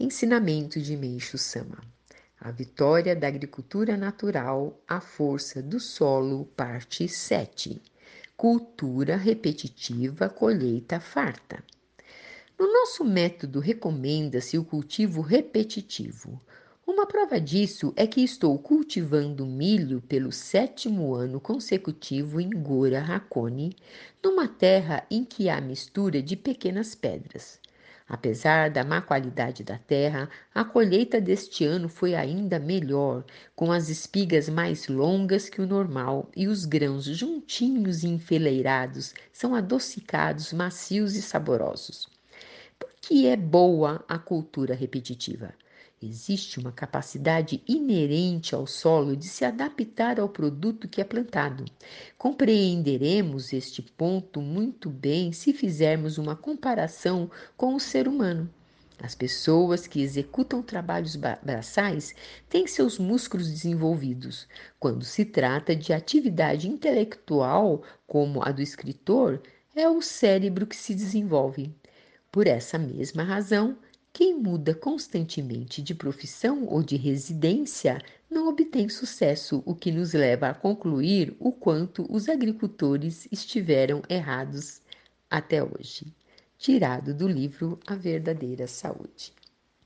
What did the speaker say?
Ensinamento de Meixo Sama. A vitória da agricultura natural, a força do solo, parte 7. Cultura repetitiva, colheita farta. No nosso método recomenda-se o cultivo repetitivo. Uma prova disso é que estou cultivando milho pelo sétimo ano consecutivo em Gora Hakone, numa terra em que há mistura de pequenas pedras. Apesar da má qualidade da terra, a colheita deste ano foi ainda melhor, com as espigas mais longas que o normal e os grãos juntinhos e enfileirados são adocicados, macios e saborosos. Por que é boa a cultura repetitiva? Existe uma capacidade inerente ao solo de se adaptar ao produto que é plantado. Compreenderemos este ponto muito bem se fizermos uma comparação com o ser humano. As pessoas que executam trabalhos braçais têm seus músculos desenvolvidos. Quando se trata de atividade intelectual, como a do escritor, é o cérebro que se desenvolve. Por essa mesma razão, quem muda constantemente de profissão ou de residência não obtém sucesso, o que nos leva a concluir o quanto os agricultores estiveram errados até hoje. Tirado do livro A Verdadeira Saúde.